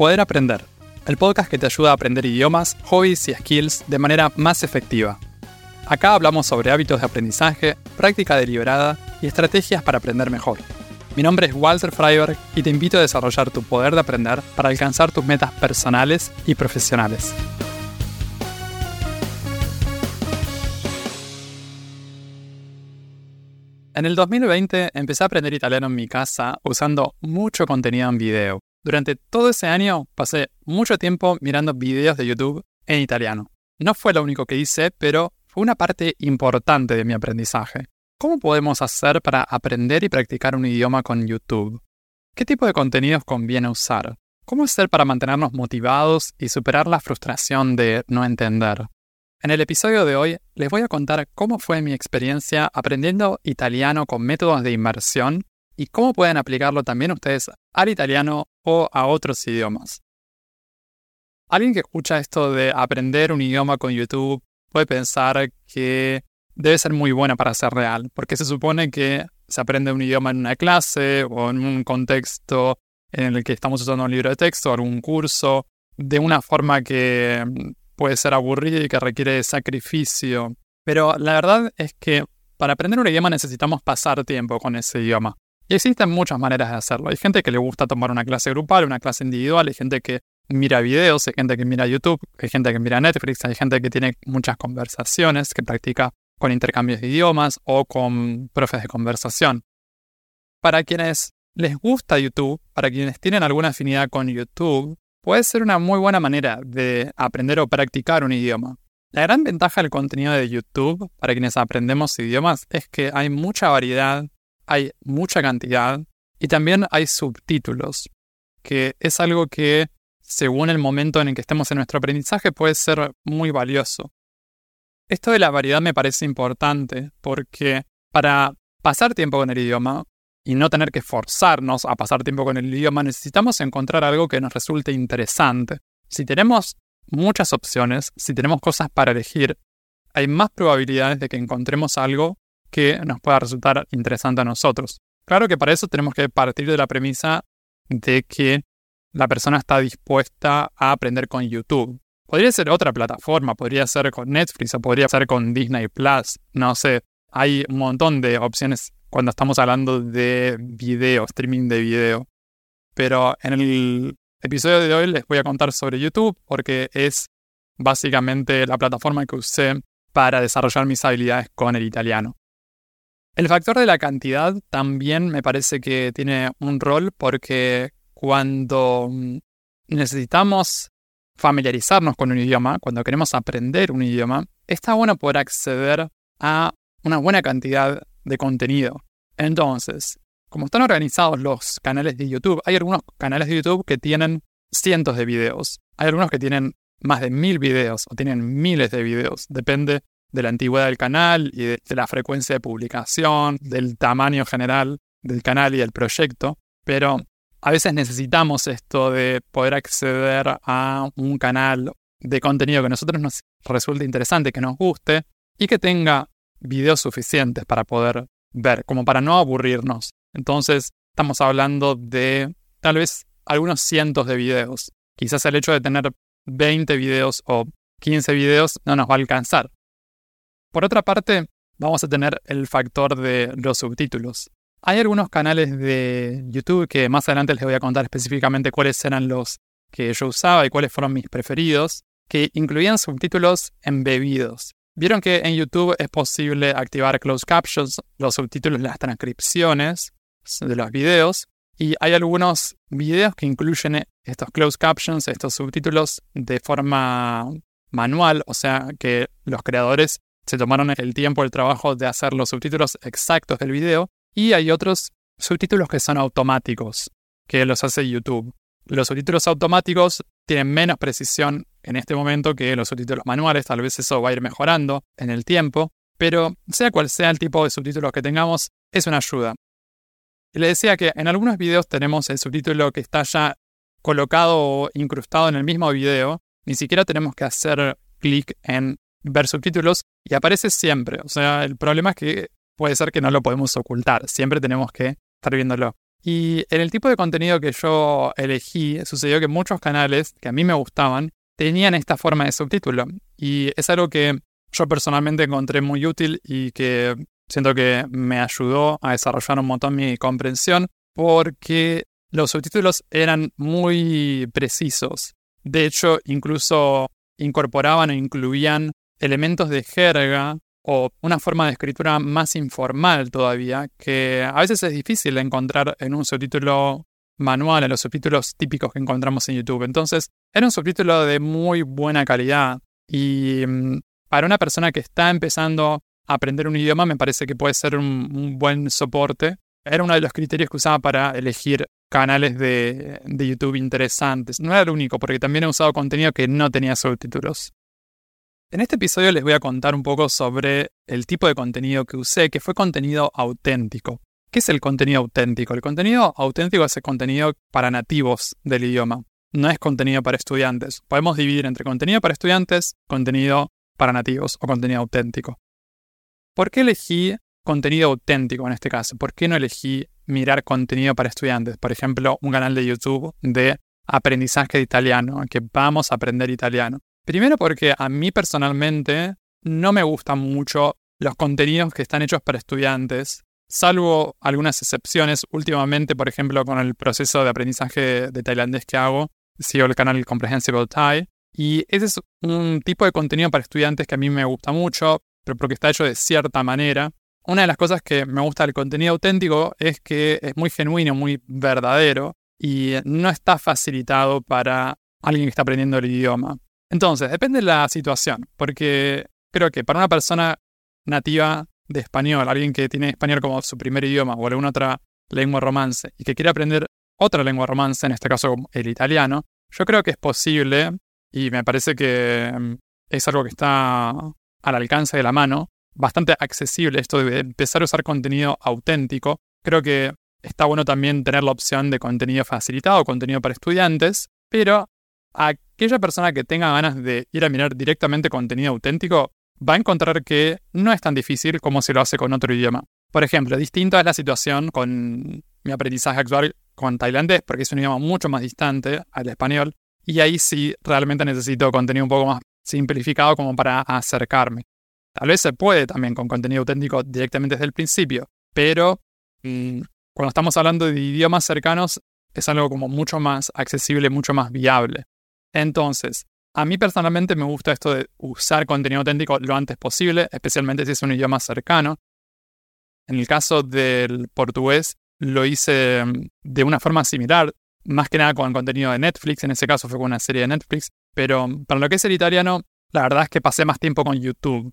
Poder Aprender, el podcast que te ayuda a aprender idiomas, hobbies y skills de manera más efectiva. Acá hablamos sobre hábitos de aprendizaje, práctica deliberada y estrategias para aprender mejor. Mi nombre es Walter Freiberg y te invito a desarrollar tu poder de aprender para alcanzar tus metas personales y profesionales. En el 2020 empecé a aprender italiano en mi casa usando mucho contenido en video. Durante todo ese año pasé mucho tiempo mirando videos de YouTube en italiano. No fue lo único que hice, pero fue una parte importante de mi aprendizaje. ¿Cómo podemos hacer para aprender y practicar un idioma con YouTube? ¿Qué tipo de contenidos conviene usar? ¿Cómo hacer para mantenernos motivados y superar la frustración de no entender? En el episodio de hoy les voy a contar cómo fue mi experiencia aprendiendo italiano con métodos de inmersión y cómo pueden aplicarlo también ustedes al italiano o a otros idiomas. Alguien que escucha esto de aprender un idioma con YouTube puede pensar que debe ser muy buena para ser real, porque se supone que se aprende un idioma en una clase o en un contexto en el que estamos usando un libro de texto o algún curso, de una forma que puede ser aburrido y que requiere sacrificio. Pero la verdad es que para aprender un idioma necesitamos pasar tiempo con ese idioma. Y existen muchas maneras de hacerlo. Hay gente que le gusta tomar una clase grupal, una clase individual, hay gente que mira videos, hay gente que mira YouTube, hay gente que mira Netflix, hay gente que tiene muchas conversaciones, que practica con intercambios de idiomas o con profes de conversación. Para quienes les gusta YouTube, para quienes tienen alguna afinidad con YouTube, puede ser una muy buena manera de aprender o practicar un idioma. La gran ventaja del contenido de YouTube para quienes aprendemos idiomas es que hay mucha variedad, hay mucha cantidad y también hay subtítulos, que es algo que según el momento en el que estemos en nuestro aprendizaje puede ser muy valioso. Esto de la variedad me parece importante porque para pasar tiempo con el idioma y no tener que forzarnos a pasar tiempo con el idioma, necesitamos encontrar algo que nos resulte interesante. Si tenemos muchas opciones, si tenemos cosas para elegir, hay más probabilidades de que encontremos algo que nos pueda resultar interesante a nosotros. Claro que para eso tenemos que partir de la premisa de que la persona está dispuesta a aprender con YouTube. Podría ser otra plataforma, podría ser con Netflix o podría ser con Disney Plus, no sé. Hay un montón de opciones cuando estamos hablando de video, streaming de video. Pero en el episodio de hoy les voy a contar sobre YouTube porque es básicamente la plataforma que usé para desarrollar mis habilidades con el italiano. El factor de la cantidad también me parece que tiene un rol porque cuando necesitamos familiarizarnos con un idioma, cuando queremos aprender un idioma, está bueno poder acceder a una buena cantidad de contenido. Entonces, como están organizados los canales de YouTube, hay algunos canales de YouTube que tienen cientos de videos. Hay algunos que tienen más de mil videos o tienen miles de videos. Depende de la antigüedad del canal y de, la frecuencia de publicación, del tamaño general del canal y del proyecto. Pero a veces necesitamos esto de poder acceder a un canal de contenido que a nosotros nos resulte interesante, que nos guste y que tenga videos suficientes para poder ver, como para no aburrirnos. Entonces, estamos hablando de tal vez algunos cientos de videos. Quizás el hecho de tener 20 videos o 15 videos no nos va a alcanzar. Por otra parte, vamos a tener el factor de los subtítulos. Hay algunos canales de YouTube que más adelante les voy a contar específicamente cuáles eran los que yo usaba y cuáles fueron mis preferidos, que incluían subtítulos embebidos. Vieron que en YouTube es posible activar closed captions, los subtítulos, las transcripciones de los videos, y hay algunos videos que incluyen estos closed captions, estos subtítulos de forma manual, o sea que los creadores se tomaron el tiempo, el trabajo de hacer los subtítulos exactos del video, y hay otros subtítulos que son automáticos, que los hace YouTube. Los subtítulos automáticos tienen menos precisión en este momento que los subtítulos manuales, tal vez eso va a ir mejorando en el tiempo, pero sea cual sea el tipo de subtítulos que tengamos, es una ayuda. Le decía que en algunos videos tenemos el subtítulo que está ya colocado o incrustado en el mismo video, ni siquiera tenemos que hacer clic en ver subtítulos y aparece siempre. O sea, el problema es que puede ser que no lo podemos ocultar, siempre tenemos que estar viéndolo. Y en el tipo de contenido que yo elegí, sucedió que muchos canales que a mí me gustaban tenían esta forma de subtítulo. Y es algo que yo personalmente encontré muy útil y que siento que me ayudó a desarrollar un montón mi comprensión porque los subtítulos eran muy precisos. De hecho, incluso incorporaban o incluían elementos de jerga o una forma de escritura más informal todavía, que a veces es difícil de encontrar en un subtítulo manual, en los subtítulos típicos que encontramos en YouTube. Entonces, era un subtítulo de muy buena calidad y mm, para una persona que está empezando a aprender un idioma me parece que puede ser un, buen soporte. Era uno de los criterios que usaba para elegir canales de, de YouTube interesantes. No era el único, porque también he usado contenido que no tenía subtítulos. En este episodio les voy a contar un poco sobre el tipo de contenido que usé, que fue contenido auténtico. ¿Qué es el contenido auténtico? El contenido auténtico es el contenido para nativos del idioma, no es contenido para estudiantes. Podemos dividir entre contenido para estudiantes, contenido para nativos o contenido auténtico. ¿Por qué elegí contenido auténtico en este caso? ¿Por qué no elegí mirar contenido para estudiantes? Por ejemplo, un canal de YouTube de aprendizaje de italiano, que vamos a aprender italiano. Primero porque a mí personalmente no me gustan mucho los contenidos que están hechos para estudiantes, salvo algunas excepciones. Últimamente, por ejemplo, con el proceso de aprendizaje de tailandés que hago, sigo el canal Comprehensible Thai. Y ese es un tipo de contenido para estudiantes que a mí me gusta mucho, pero porque está hecho de cierta manera. Una de las cosas que me gusta del contenido auténtico es que es muy genuino, muy verdadero y no está facilitado para alguien que está aprendiendo el idioma. Entonces, depende de la situación, porque creo que para una persona nativa de español, alguien que tiene español como su primer idioma o alguna otra lengua romance y que quiere aprender otra lengua romance, en este caso el italiano, yo creo que es posible y me parece que mm, es algo que está al alcance de la mano, bastante accesible esto de empezar a usar contenido auténtico. Creo que está bueno también tener la opción de contenido facilitado, contenido para estudiantes, pero aquella persona que tenga ganas de ir a mirar directamente contenido auténtico va a encontrar que no es tan difícil como se lo hace con otro idioma. Por ejemplo, distinta es la situación con mi aprendizaje actual con tailandés, porque es un idioma mucho más distante al español, y ahí sí realmente necesito contenido un poco más simplificado como para acercarme. Tal vez se puede también con contenido auténtico directamente desde el principio, pero mm, cuando estamos hablando de idiomas cercanos es algo como mucho más accesible, mucho más viable. Entonces, a mí personalmente me gusta esto de usar contenido auténtico lo antes posible, especialmente si es un idioma cercano. En el caso del portugués, lo hice mm, de una forma similar, más que nada con contenido de Netflix, en ese caso fue con una serie de Netflix, pero para lo que es el italiano, la verdad es que pasé más tiempo con YouTube.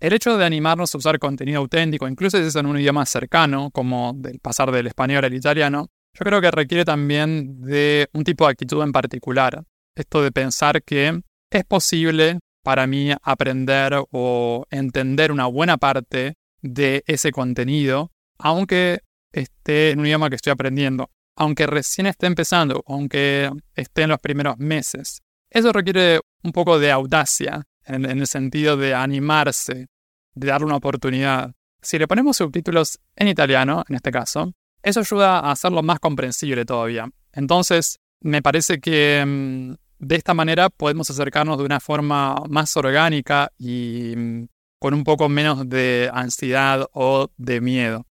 El hecho de animarnos a usar contenido auténtico, incluso si es en un idioma cercano, como del pasar del español al italiano, yo creo que requiere también de un tipo de actitud en particular esto de pensar que es posible para mí aprender o entender una buena parte de ese contenido, aunque esté en un idioma que estoy aprendiendo, aunque recién esté empezando, aunque esté en los primeros meses. Eso requiere un poco de audacia, en, el sentido de animarse, de darle una oportunidad. Si le ponemos subtítulos en italiano, en este caso, eso ayuda a hacerlo más comprensible todavía. Entonces, me parece que mm, de esta manera podemos acercarnos de una forma más orgánica y mm, con un poco menos de ansiedad o de miedo.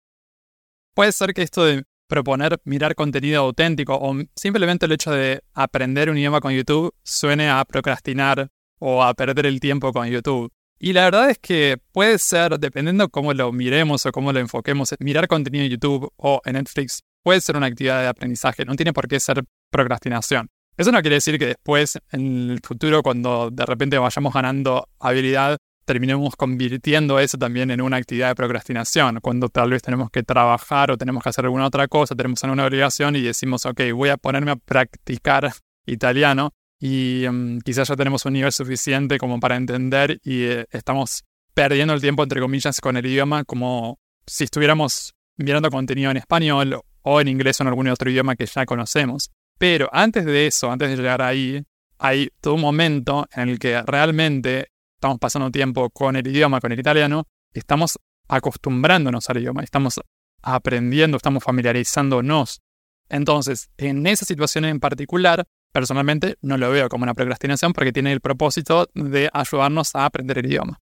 Puede ser que esto de proponer mirar contenido auténtico o simplemente el hecho de aprender un idioma con YouTube suene a procrastinar o a perder el tiempo con YouTube. Y la verdad es que puede ser, dependiendo cómo lo miremos o cómo lo enfoquemos, mirar contenido en YouTube o en Netflix puede ser una actividad de aprendizaje, no tiene por qué ser procrastinación. Eso no quiere decir que después, en el futuro, cuando de repente vayamos ganando habilidad, terminemos convirtiendo eso también en una actividad de procrastinación, cuando tal vez tenemos que trabajar o tenemos que hacer alguna otra cosa, tenemos alguna obligación y decimos, ok, voy a ponerme a practicar italiano y mm, quizás ya tenemos un nivel suficiente como para entender y eh, estamos perdiendo el tiempo, entre comillas, con el idioma como si estuviéramos mirando contenido en español o en inglés o en algún otro idioma que ya conocemos. Pero antes de eso, antes de llegar ahí, hay todo un momento en el que realmente estamos pasando tiempo con el idioma, con el italiano, estamos acostumbrándonos al idioma, estamos aprendiendo, estamos familiarizándonos Entonces, en esa situación en particular, personalmente no lo veo como una procrastinación porque tiene el propósito de ayudarnos a aprender el idioma.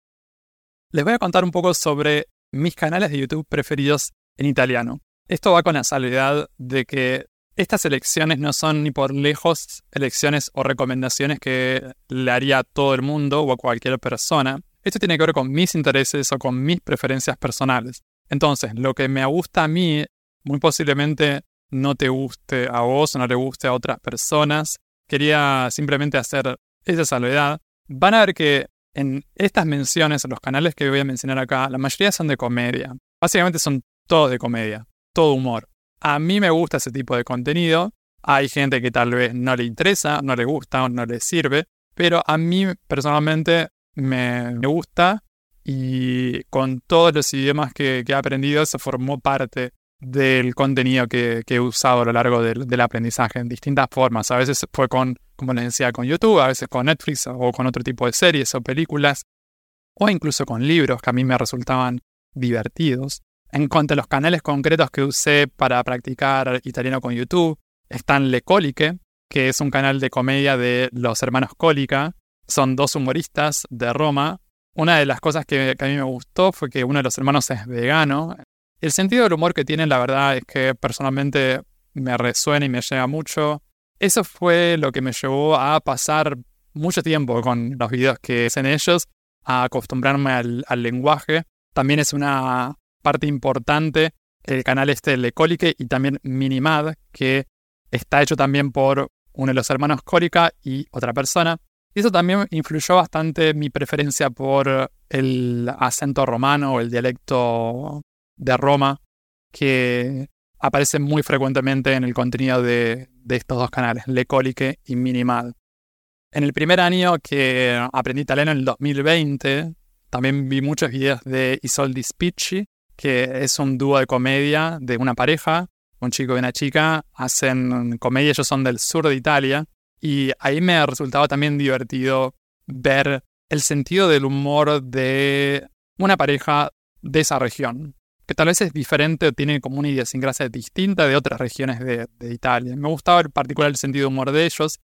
Les voy a contar un poco sobre mis canales de YouTube preferidos en italiano. Esto va con la salvedad de que estas elecciones no son ni por lejos elecciones o recomendaciones que le haría a todo el mundo o a cualquier persona. Esto tiene que ver con mis intereses o con mis preferencias personales. Entonces, lo que me gusta a mí, muy posiblemente no te guste a vos o no le guste a otras personas. Quería simplemente hacer esa salvedad. Van a ver que en estas menciones, en los canales que voy a mencionar acá, la mayoría son de comedia. Básicamente son todos de comedia, todo humor. A mí me gusta ese tipo de contenido. Hay gente que tal vez no le interesa, no le gusta o no le sirve, pero a mí personalmente me, gusta y con todos los idiomas que, he aprendido se formó parte del contenido que, he usado a lo largo del, del, aprendizaje en distintas formas. A veces fue con, como les decía, con YouTube, a veces con Netflix o con otro tipo de series o películas, o incluso con libros que a mí me resultaban divertidos. En cuanto a los canales concretos que usé para practicar italiano con YouTube, están Le Coliche, que es un canal de comedia de los hermanos Cólica. Son dos humoristas de Roma. Una de las cosas que, a mí me gustó fue que uno de los hermanos es vegano. El sentido del humor que tienen, la verdad, es que personalmente me resuena y me llega mucho. Eso fue lo que me llevó a pasar mucho tiempo con los videos que hacen ellos, a acostumbrarme al lenguaje. También es una parte importante el canal este de Colique y también Minimad, que está hecho también por uno de los hermanos Cólica y otra persona. Y eso también influyó bastante mi preferencia por el acento romano o el dialecto de Roma, que aparece muy frecuentemente en el contenido de, estos dos canales, Le Colique y Minimad. En el primer año que aprendí italiano, en el 2020, también vi muchos videos de Isoldi Spicci, que es un dúo de comedia de una pareja, un chico y una chica, hacen comedia, ellos son del sur de Italia, y ahí me ha resultado también divertido ver el sentido del humor de una pareja de esa región, que tal vez es diferente o tiene como una idiosincrasia distinta de otras regiones de, de Italia. Me gustaba en particular el sentido de humor de ellos.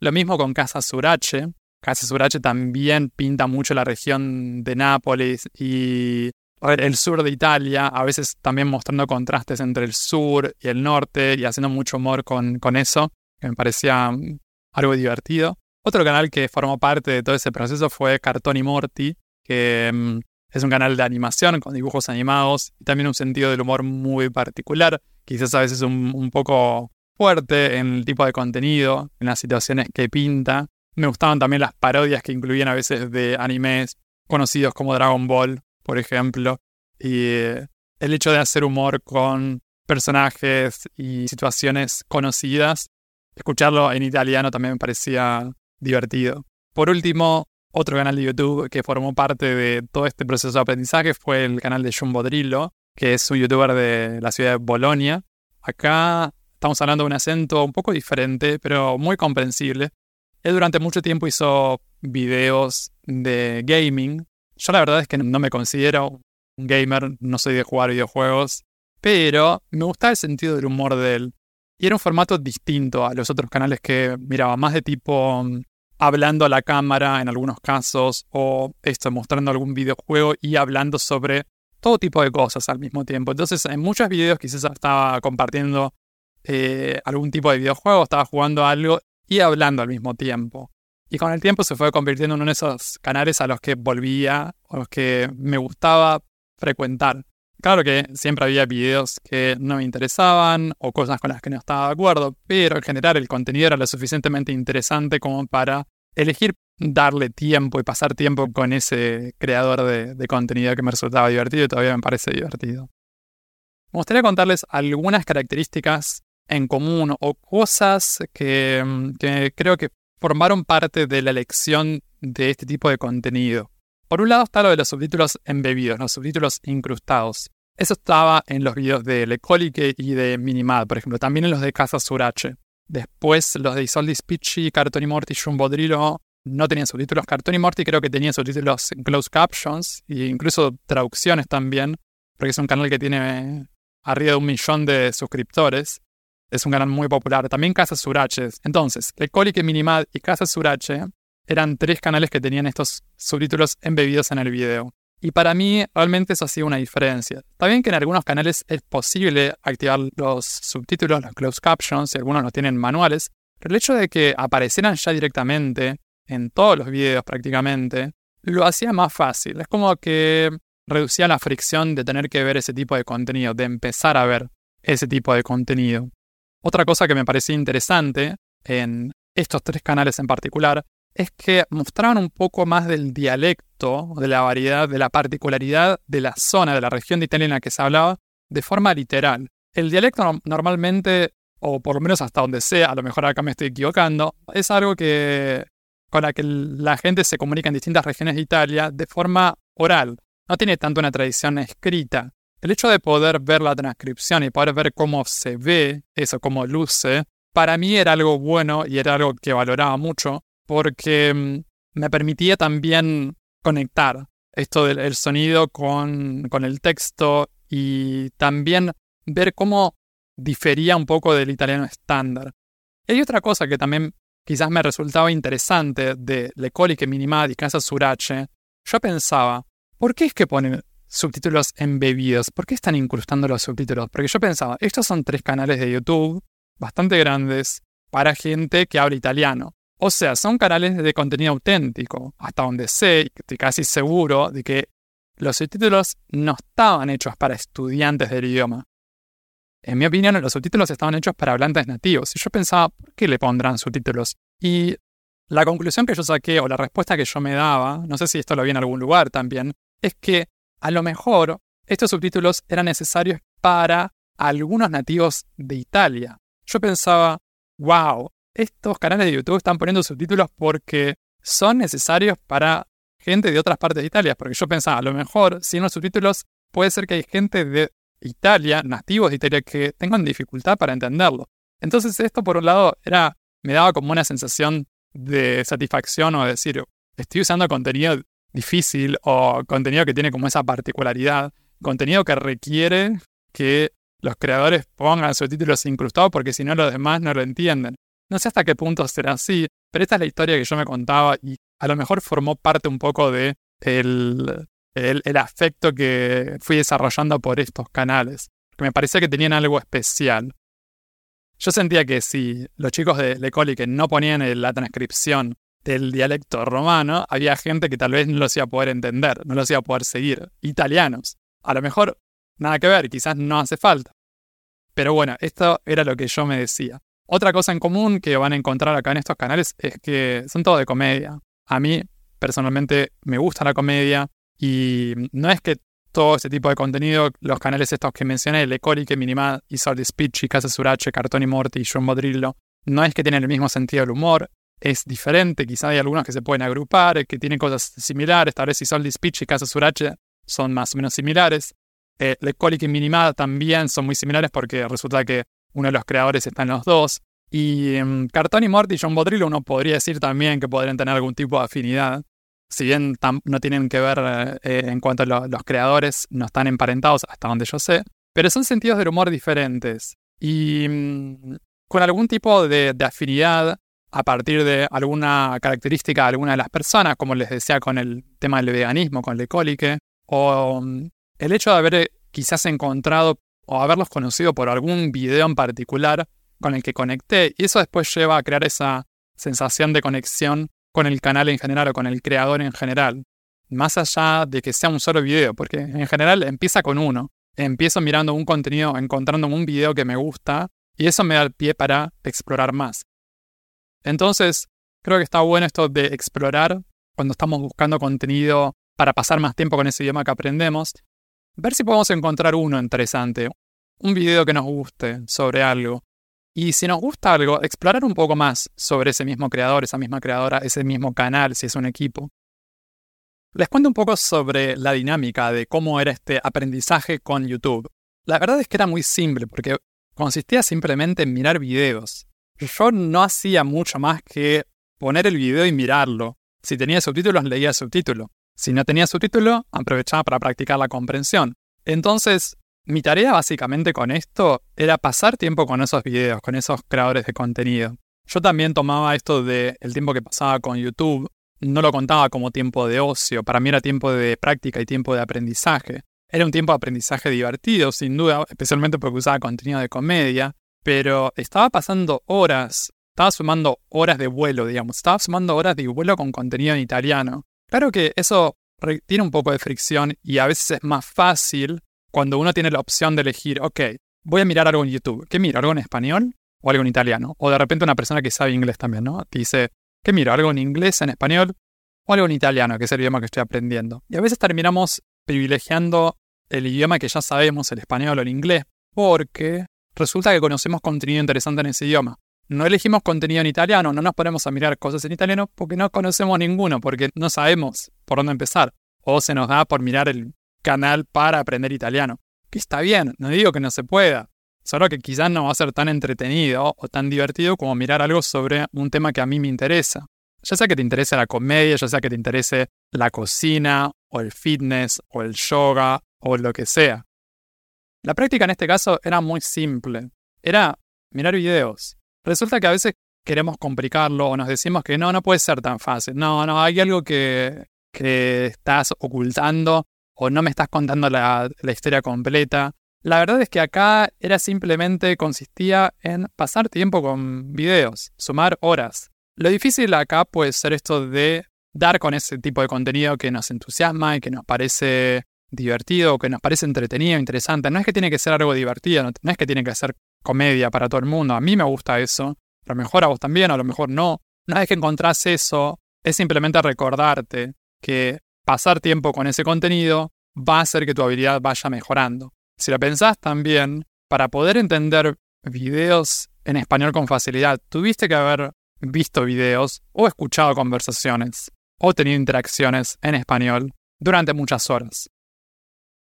Lo mismo con Casa Surace. Casa Surace también pinta mucho la región de Nápoles y el sur de Italia, a veces también mostrando contrastes entre el sur y el norte y haciendo mucho humor con, con eso, que me parecía mm, algo divertido. Otro canal que formó parte de todo ese proceso fue Cartoni Morti, que mm, es un canal de animación con dibujos animados y también un sentido del humor muy particular, quizás a veces un poco fuerte en el tipo de contenido, en las situaciones que pinta. Me gustaban también las parodias que incluían a veces de animes conocidos como Dragon Ball por ejemplo, y eh, el hecho de hacer humor con personajes y situaciones conocidas, escucharlo en italiano también me parecía divertido. Por último, otro canal de YouTube que formó parte de todo este proceso de aprendizaje fue el canal de Jumbo Drillo, que es un youtuber de la ciudad de Bolonia. Acá estamos hablando de un acento un poco diferente, pero muy comprensible. Él durante mucho tiempo hizo videos de gaming, yo la verdad es que no me considero un gamer, no soy de jugar videojuegos, pero me gustaba el sentido del humor de él. Y era un formato distinto a los otros canales que miraba, más de tipo mm, hablando a la cámara en algunos casos, o esto, mostrando algún videojuego y hablando sobre todo tipo de cosas al mismo tiempo. Entonces, en muchos videos quizás estaba compartiendo eh, algún tipo de videojuego, estaba jugando algo y hablando al mismo tiempo. Y con el tiempo se fue convirtiendo en uno de esos canales a los que volvía, o los que me gustaba frecuentar. Claro que siempre había videos que no me interesaban o cosas con las que no estaba de acuerdo, pero en general el contenido era lo suficientemente interesante como para elegir darle tiempo y pasar tiempo con ese creador de, contenido que me resultaba divertido y todavía me parece divertido. Me gustaría contarles algunas características en común o cosas que, que creo que formaron parte de la elección de este tipo de contenido. Por un lado está lo de los subtítulos embebidos, los subtítulos incrustados. Eso estaba en los videos de Le Colique y de Minimad, por ejemplo, también en los de Casa Surace. Después los de Isoldi Spicci, Cartoni Morti, Jumbo Drillo no tenían subtítulos. Cartoni Morti creo que tenía subtítulos closed captions e incluso traducciones también, porque es un canal que tiene arriba de un millón de suscriptores. Es un canal muy popular. También Casa Suraches. Entonces, Lecolique Minimad y Casa Surache eran tres canales que tenían estos subtítulos embebidos en el video. Y para mí realmente eso hacía una diferencia. Bien que en algunos canales es posible activar los subtítulos, los closed captions, y algunos los tienen manuales, pero el hecho de que aparecieran ya directamente en todos los videos prácticamente, lo hacía más fácil. Es como que reducía la fricción de tener que ver ese tipo de contenido, de empezar a ver ese tipo de contenido. Otra cosa que me parecía interesante en estos tres canales en particular es que mostraban un poco más del dialecto, de la variedad, de la particularidad de la zona, de la región de Italia en la que se hablaba, de forma literal. El dialecto normalmente, o por lo menos hasta donde sea, a lo mejor acá me estoy equivocando, es algo que con la que la gente se comunica en distintas regiones de Italia de forma oral. No tiene tanto una tradición escrita. El hecho de poder ver la transcripción y poder ver cómo se ve eso, cómo luce, para mí era algo bueno y era algo que valoraba mucho porque mm, me permitía también conectar esto del sonido con, con el texto y también ver cómo difería un poco del italiano estándar. Y hay otra cosa que también quizás me resultaba interesante de Le Coliche Minimad y Casa Surace. Yo pensaba, ¿por qué es que ponen subtítulos embebidos? ¿Por qué están incrustando los subtítulos? Porque yo pensaba, estos son tres canales de YouTube bastante grandes para gente que habla italiano. O sea, son canales de contenido auténtico, hasta donde sé, estoy casi seguro de que los subtítulos no estaban hechos para estudiantes del idioma. En mi opinión, los subtítulos estaban hechos para hablantes nativos. Y yo pensaba, ¿por qué le pondrán subtítulos? Y la conclusión que yo saqué, o la respuesta que yo me daba, no sé si esto lo vi en algún lugar también, es que a lo mejor estos subtítulos eran necesarios para algunos nativos de Italia. Yo pensaba, wow, estos canales de YouTube están poniendo subtítulos porque son necesarios para gente de otras partes de Italia. Porque yo pensaba, a lo mejor, sin los subtítulos, puede ser que hay gente de Italia, nativos de Italia, que tengan dificultad para entenderlo. Entonces esto, por un lado, era, me daba como una sensación de satisfacción o de decir, estoy usando contenido difícil o contenido que tiene como esa particularidad, contenido que requiere que los creadores pongan subtítulos incrustados porque si no los demás no lo entienden. No sé hasta qué punto será así, pero esta es la historia que yo me contaba y a lo mejor formó parte un poco de el, el, afecto que fui desarrollando por estos canales, que me parecía que tenían algo especial. Yo sentía que si los chicos de Lecoli que no ponían la transcripción del dialecto romano, había gente que tal vez no los iba a poder entender, no los iba a poder seguir. Italianos. A lo mejor nada que ver, quizás no hace falta. Pero bueno, esto era lo que yo me decía. Otra cosa en común que van a encontrar acá en estos canales es que son todos de comedia. A mí, personalmente, me gusta la comedia y no es que todo ese tipo de contenido, los canales estos que mencioné, Le que Minimad, Isolde Spicci, Casa Surace, Cartoni Morti y John Bodrillo, no es que tienen el mismo sentido del humor, es diferente, quizá hay algunos que se pueden agrupar, que tienen cosas similares, tal vez Isolde Spicci y Casa Surace son más o menos similares. Eh, Le y Minimad también son muy similares porque resulta que uno de los creadores está en los dos. Y um, Cartón y Morty y John Bodrillo uno podría decir también que podrían tener algún tipo de afinidad. Si bien no tienen que ver eh, en cuanto a los creadores, no están emparentados hasta donde yo sé, pero son sentidos del humor diferentes. Y mm, con algún tipo de, afinidad a partir de alguna característica de alguna de las personas, como les decía con el tema del veganismo, con el cólique, o mm, el hecho de haber quizás encontrado o haberlos conocido por algún video en particular con el que conecté y eso después lleva a crear esa sensación de conexión con el canal en general o con el creador en general, más allá de que sea un solo video, porque en general empieza con uno. Empiezo mirando un contenido, encontrando un video que me gusta y eso me da el pie para explorar más. Entonces, creo que está bueno esto de explorar cuando estamos buscando contenido para pasar más tiempo con ese idioma que aprendemos ver si podemos encontrar uno interesante, un video que nos guste sobre algo. Y si nos gusta algo, explorar un poco más sobre ese mismo creador, esa misma creadora, ese mismo canal, si es un equipo. Les cuento un poco sobre la dinámica de cómo era este aprendizaje con YouTube. La verdad es que era muy simple porque consistía simplemente en mirar videos. Yo no hacía mucho más que poner el video y mirarlo. Si tenía subtítulos, leía subtítulo. Si no tenía subtítulo, aprovechaba para practicar la comprensión. Entonces, mi tarea básicamente con esto era pasar tiempo con esos videos, con esos creadores de contenido. Yo también tomaba esto de el tiempo que pasaba con YouTube, no lo contaba como tiempo de ocio, para mí era tiempo de práctica y tiempo de aprendizaje. Era un tiempo de aprendizaje divertido, sin duda, especialmente porque usaba contenido de comedia, pero estaba pasando horas, estaba sumando horas de vuelo, digamos, estaba sumando horas de vuelo con contenido en italiano. Claro que eso tiene un poco de fricción y a veces es más fácil cuando uno tiene la opción de elegir, ok, voy a mirar algo en YouTube. ¿Qué miro? ¿Algo en español o algo en italiano? O de repente una persona que sabe inglés también, ¿no? dice, ¿qué miro? ¿Algo en inglés, en español o algo en italiano, que es el idioma que estoy aprendiendo? Y a veces terminamos privilegiando el idioma que ya sabemos, el español o el inglés, porque resulta que conocemos contenido interesante en ese idioma. No elegimos contenido en italiano, no nos ponemos a mirar cosas en italiano porque no conocemos ninguno, porque no sabemos por dónde empezar. O se nos da por mirar el canal para aprender italiano. Que está bien, no digo que no se pueda, solo que quizás no va a ser tan entretenido o tan divertido como mirar algo sobre un tema que a mí me interesa. Ya sea que te interese la comedia, ya sea que te interese la cocina, o el fitness, o el yoga, o lo que sea. La práctica en este caso era muy simple. Era mirar videos. Resulta que a veces queremos complicarlo o nos decimos que no, no puede ser tan fácil. No, no, hay algo que, que estás ocultando o no me estás contando la, la historia completa. La verdad es que acá era simplemente consistía en pasar tiempo con videos, sumar horas. Lo difícil acá puede ser esto de dar con ese tipo de contenido que nos entusiasma y que nos parece divertido, que nos parece entretenido, interesante. No es que tiene que ser algo divertido, no, es que tiene que ser comedia para todo el mundo. A mí me gusta eso. A lo mejor a vos también, a lo mejor no. Una vez que encontrás eso, es simplemente recordarte que pasar tiempo con ese contenido va a hacer que tu habilidad vaya mejorando. Si lo pensás también, para poder entender videos en español con facilidad, tuviste que haber visto videos o escuchado conversaciones o tenido interacciones en español durante muchas horas.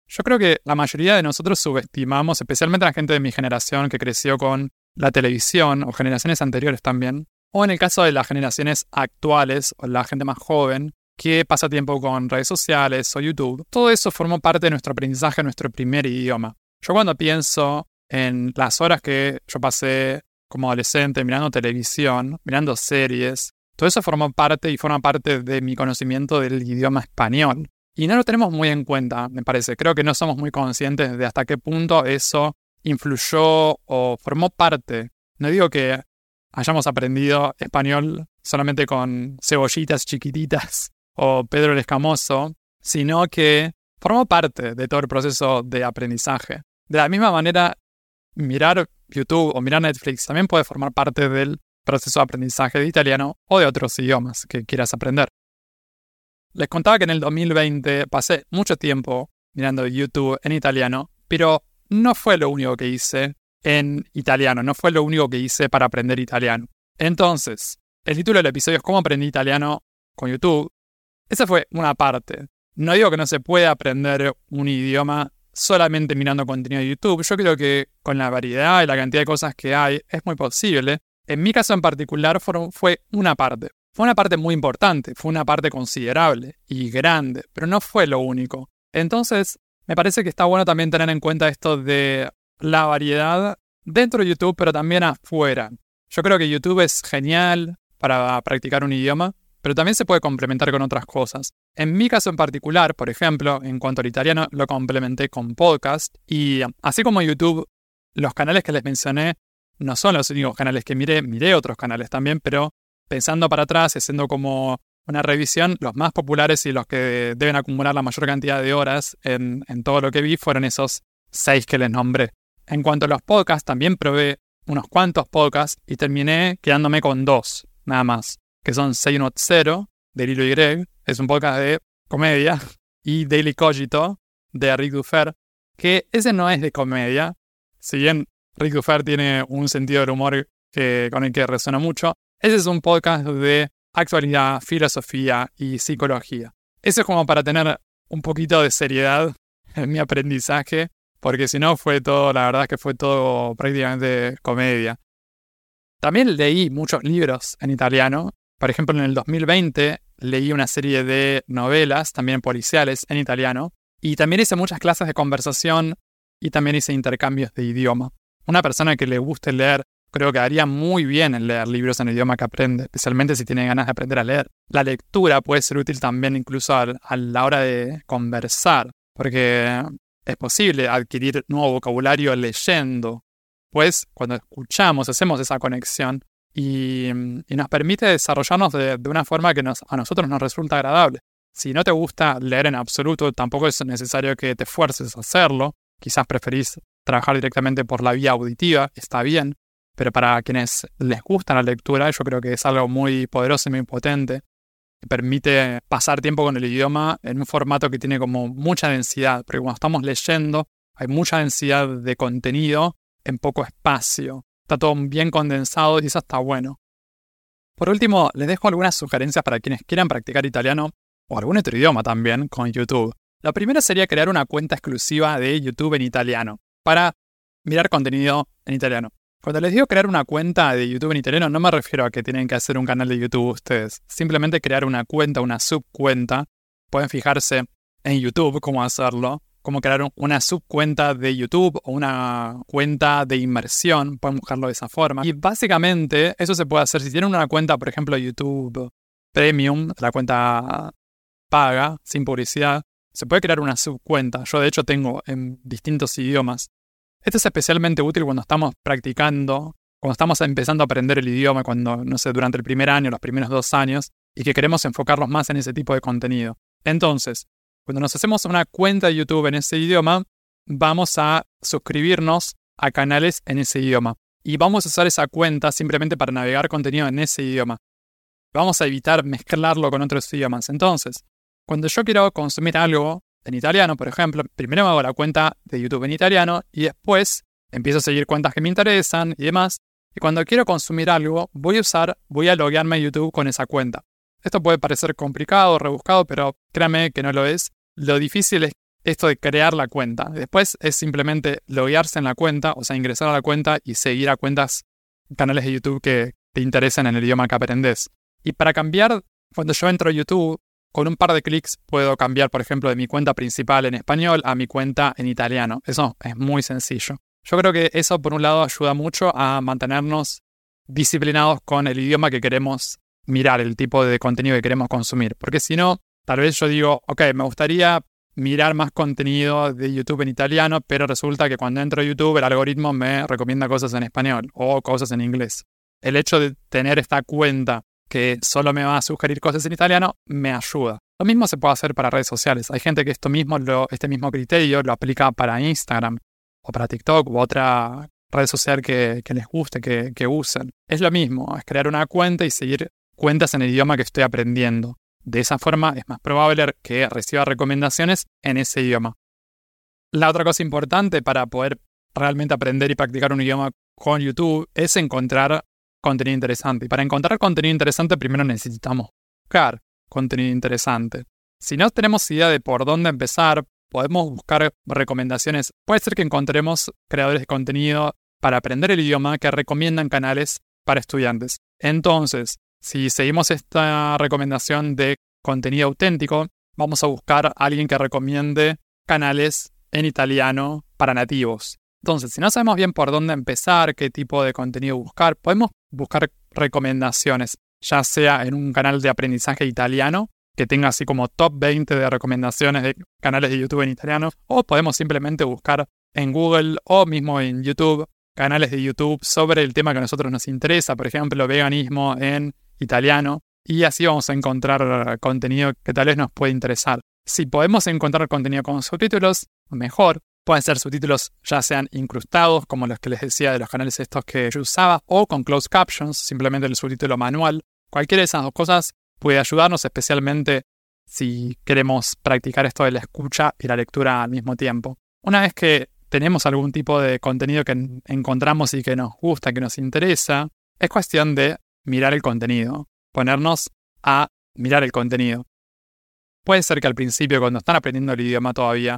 Yo creo que la mayoría de nosotros subestimamos, especialmente la gente de mi generación que creció con la televisión o generaciones anteriores también, o en el caso de las generaciones actuales o la gente más joven que pasa tiempo con redes sociales o YouTube, todo eso formó parte de nuestro aprendizaje, nuestro primer idioma. Yo cuando pienso en las horas que yo pasé como adolescente mirando televisión, mirando series. Todo eso formó parte y forma parte de mi conocimiento del idioma español. Y no lo tenemos muy en cuenta, me parece. Creo que no somos muy conscientes de hasta qué punto eso influyó o formó parte. No digo que hayamos aprendido español solamente con cebollitas chiquititas o Pedro el Escamoso, sino que formó parte de todo el proceso de aprendizaje. De la misma manera, mirar YouTube o mirar Netflix también puede formar parte del proceso de aprendizaje de italiano o de otros idiomas que quieras aprender. Les contaba que en el 2020 pasé mucho tiempo mirando YouTube en italiano, pero no fue lo único que hice en italiano, no fue lo único que hice para aprender italiano. Entonces, el título del episodio es ¿Cómo aprendí italiano con YouTube? Esa fue una parte. No digo que no se pueda aprender un idioma solamente mirando contenido de YouTube. Yo creo que con la variedad y la cantidad de cosas que hay es muy posible. En mi caso en particular fue una parte. Fue una parte muy importante, fue una parte considerable y grande, pero no fue lo único. Entonces, me parece que está bueno también tener en cuenta esto de la variedad dentro de YouTube, pero también afuera. Yo creo que YouTube es genial para practicar un idioma, pero también se puede complementar con otras cosas. En mi caso en particular, por ejemplo, en cuanto al italiano, lo complementé con podcast y así como YouTube, los canales que les mencioné no son los únicos canales que miré, miré otros canales también, pero pensando para atrás haciendo como una revisión, los más populares y los que deben acumular la mayor cantidad de horas en, en todo lo que vi fueron esos seis que les nombré. En cuanto a los podcasts, también probé unos cuantos podcasts y terminé quedándome con dos, nada más que son 610 de Lilo y Greg, es un podcast de comedia, y Daily Cogito de Rick Dufer, que ese no es de comedia, si bien Rick Dufer tiene un sentido del humor que, con el que resuena mucho, ese es un podcast de actualidad, filosofía y psicología. Eso es como para tener un poquito de seriedad en mi aprendizaje, porque si no fue todo, la verdad es que fue todo prácticamente comedia. También leí muchos libros en italiano por ejemplo, en el 2020 leí una serie de novelas, también policiales, en italiano, y también hice muchas clases de conversación y también hice intercambios de idioma. Una persona que le guste leer creo que haría muy bien en leer libros en el idioma que aprende, especialmente si tiene ganas de aprender a leer. La lectura puede ser útil también incluso a, la hora de conversar, porque es posible adquirir nuevo vocabulario leyendo. Pues cuando escuchamos, hacemos esa conexión y, nos permite desarrollarnos de, una forma que a nosotros nos resulta agradable. Si no te gusta leer en absoluto, tampoco es necesario que te fuerces a hacerlo. Quizás preferís trabajar directamente por la vía auditiva, está bien, pero para quienes les gusta la lectura, yo creo que es algo muy poderoso y muy potente. Que permite pasar tiempo con el idioma en un formato que tiene como mucha densidad, porque cuando estamos leyendo hay mucha densidad de contenido en poco espacio. Está todo bien condensado y eso está bueno. Por último, les dejo algunas sugerencias para quienes quieran practicar italiano o algún otro idioma también con YouTube. Lo primero sería crear una cuenta exclusiva de YouTube en italiano para mirar contenido en italiano. Cuando les digo crear una cuenta de YouTube en italiano, no me refiero a que tienen que hacer un canal de YouTube ustedes. Simplemente crear una cuenta, una subcuenta. Pueden fijarse en YouTube cómo hacerlo. Cómo crear una subcuenta de YouTube o una cuenta de inmersión. Pueden buscarlo de esa forma. Y básicamente eso se puede hacer si tienen una cuenta, por ejemplo, YouTube Premium, la cuenta paga, sin publicidad. Se puede crear una subcuenta. Yo de hecho tengo en distintos idiomas esto es especialmente útil cuando estamos practicando, cuando estamos empezando a aprender el idioma, cuando, no sé, durante el primer año, los primeros dos años, y que queremos enfocarnos más en ese tipo de contenido. Entonces, cuando nos hacemos una cuenta de YouTube en ese idioma, vamos a suscribirnos a canales en ese idioma. Y vamos a usar esa cuenta simplemente para navegar contenido en ese idioma. Vamos a evitar mezclarlo con otros idiomas. Entonces, cuando yo quiero consumir algo en italiano, por ejemplo, primero me hago la cuenta de YouTube en italiano y después empiezo a seguir cuentas que me interesan y demás. Y cuando quiero consumir algo, voy a usar, voy a loguearme a YouTube con esa cuenta. Esto puede parecer complicado, rebuscado, pero créame que no lo es. Lo difícil es esto de crear la cuenta. Después es simplemente loguearse en la cuenta, o sea, ingresar a la cuenta y seguir a cuentas, canales de YouTube que te interesen en el idioma que aprendes. Y para cambiar, cuando yo entro a YouTube, con un par de clics puedo cambiar, por ejemplo, de mi cuenta principal en español a mi cuenta en italiano. Eso es muy sencillo. Yo creo que eso, por un lado, ayuda mucho a mantenernos disciplinados con el idioma que queremos mirar, el tipo de contenido que queremos consumir. Porque si no, tal vez yo digo, ok, me gustaría mirar más contenido de YouTube en italiano, pero resulta que cuando entro a YouTube el algoritmo me recomienda cosas en español o cosas en inglés. El hecho de tener esta cuenta que solo me va a sugerir cosas en italiano, me ayuda. Lo mismo se puede hacer para redes sociales. Hay gente que esto mismo este mismo criterio lo aplica para Instagram o para TikTok u otra red social que, les guste, que, que usen. Es lo mismo, es crear una cuenta y seguir cuentas en el idioma que estoy aprendiendo. De esa forma es más probable que reciba recomendaciones en ese idioma. La otra cosa importante para poder realmente aprender y practicar un idioma con YouTube es encontrar contenido interesante. Y para encontrar contenido interesante primero necesitamos buscar contenido interesante. Si no tenemos idea de por dónde empezar, podemos buscar recomendaciones. Puede ser que encontremos creadores de contenido para aprender el idioma que recomiendan canales para estudiantes. Entonces, si seguimos esta recomendación de contenido auténtico, vamos a buscar a alguien que recomiende canales en italiano para nativos. Entonces, si no sabemos bien por dónde empezar, qué tipo de contenido buscar, podemos buscar recomendaciones, ya sea en un canal de aprendizaje italiano, que tenga así como top 20 de recomendaciones de canales de YouTube en italiano, o podemos simplemente buscar en Google o mismo en YouTube canales de YouTube sobre el tema que a nosotros nos interesa, por ejemplo, veganismo en italiano, y así vamos a encontrar contenido que tal vez nos puede interesar. Si podemos encontrar contenido con subtítulos, mejor. Pueden ser subtítulos ya sean incrustados, como los que les decía de los canales estos que yo usaba, o con closed captions, simplemente el subtítulo manual. Cualquiera de esas dos cosas puede ayudarnos, especialmente si queremos practicar esto de la escucha y la lectura al mismo tiempo. Una vez que tenemos algún tipo de contenido que encontramos y que nos gusta, que nos interesa, es cuestión de mirar el contenido, ponernos a mirar el contenido. Puede ser que al principio, cuando están aprendiendo el idioma todavía,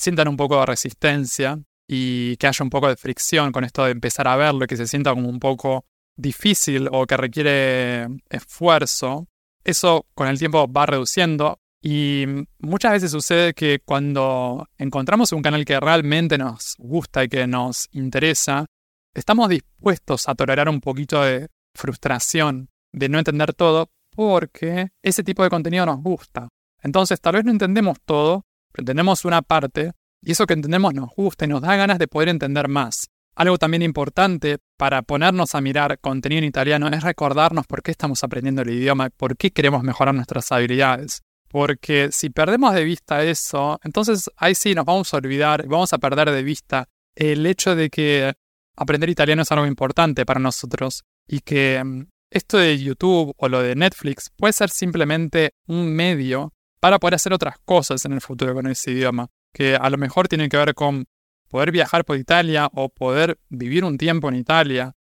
sientan un poco de resistencia y que haya un poco de fricción con esto de empezar a verlo, que se sienta como un poco difícil o que requiere esfuerzo, eso con el tiempo va reduciendo. Y muchas veces sucede que cuando encontramos un canal que realmente nos gusta y que nos interesa, estamos dispuestos a tolerar un poquito de frustración, de no entender todo, porque ese tipo de contenido nos gusta. Entonces tal vez no entendemos todo, entendemos una parte, y eso que entendemos nos gusta y nos da ganas de poder entender más. Algo también importante para ponernos a mirar contenido en italiano es recordarnos por qué estamos aprendiendo el idioma, por qué queremos mejorar nuestras habilidades. Porque si perdemos de vista eso, entonces ahí sí nos vamos a olvidar, vamos a perder de vista el hecho de que aprender italiano es algo importante para nosotros y que mm, esto de YouTube o lo de Netflix puede ser simplemente un medio para poder hacer otras cosas en el futuro con ese idioma, que a lo mejor tienen que ver con poder viajar por Italia o poder vivir un tiempo en Italia,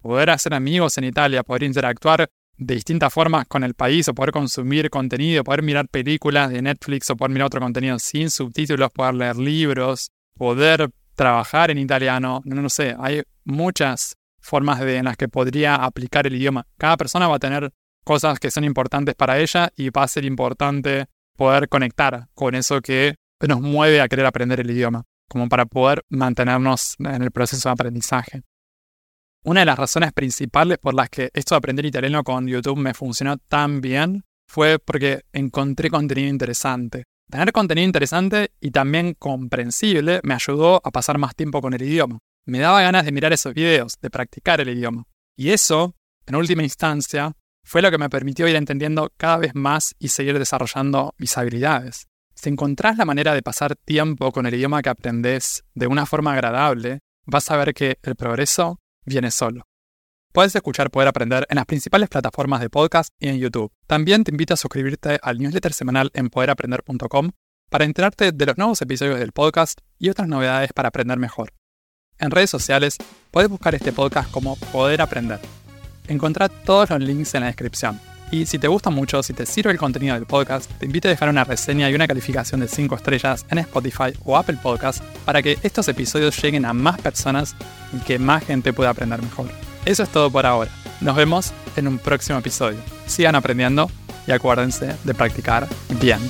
poder hacer amigos en Italia, poder interactuar de distintas formas con el país o poder consumir contenido, poder mirar películas de Netflix o poder mirar otro contenido sin subtítulos, poder leer libros, poder trabajar en italiano, no, sé, hay muchas formas de, en las que podría aplicar el idioma. Cada persona va a tener cosas que son importantes para ella y va a ser importante poder conectar con eso que nos mueve a querer aprender el idioma, como para poder mantenernos en el proceso de aprendizaje. Una de las razones principales por las que esto de aprender italiano con YouTube me funcionó tan bien fue porque encontré contenido interesante. Tener contenido interesante y también comprensible me ayudó a pasar más tiempo con el idioma. Me daba ganas de mirar esos videos, de practicar el idioma. Y eso, en última instancia, fue lo que me permitió ir entendiendo cada vez más y seguir desarrollando mis habilidades. Si encontrás la manera de pasar tiempo con el idioma que aprendes de una forma agradable, vas a ver que el progreso viene solo. Puedes escuchar Poder Aprender en las principales plataformas de podcast y en YouTube. También te invito a suscribirte al newsletter semanal en poderaprender.com para enterarte de los nuevos episodios del podcast y otras novedades para aprender mejor. En redes sociales puedes buscar este podcast como Poder Aprender. Encontrá todos los links en la descripción. Y si te gusta mucho, si te sirve el contenido del podcast, te invito a dejar una reseña y una calificación de 5 estrellas en Spotify o Apple Podcast para que estos episodios lleguen a más personas y que más gente pueda aprender mejor. Eso es todo por ahora. Nos vemos en un próximo episodio. Sigan aprendiendo y acuérdense de practicar bien.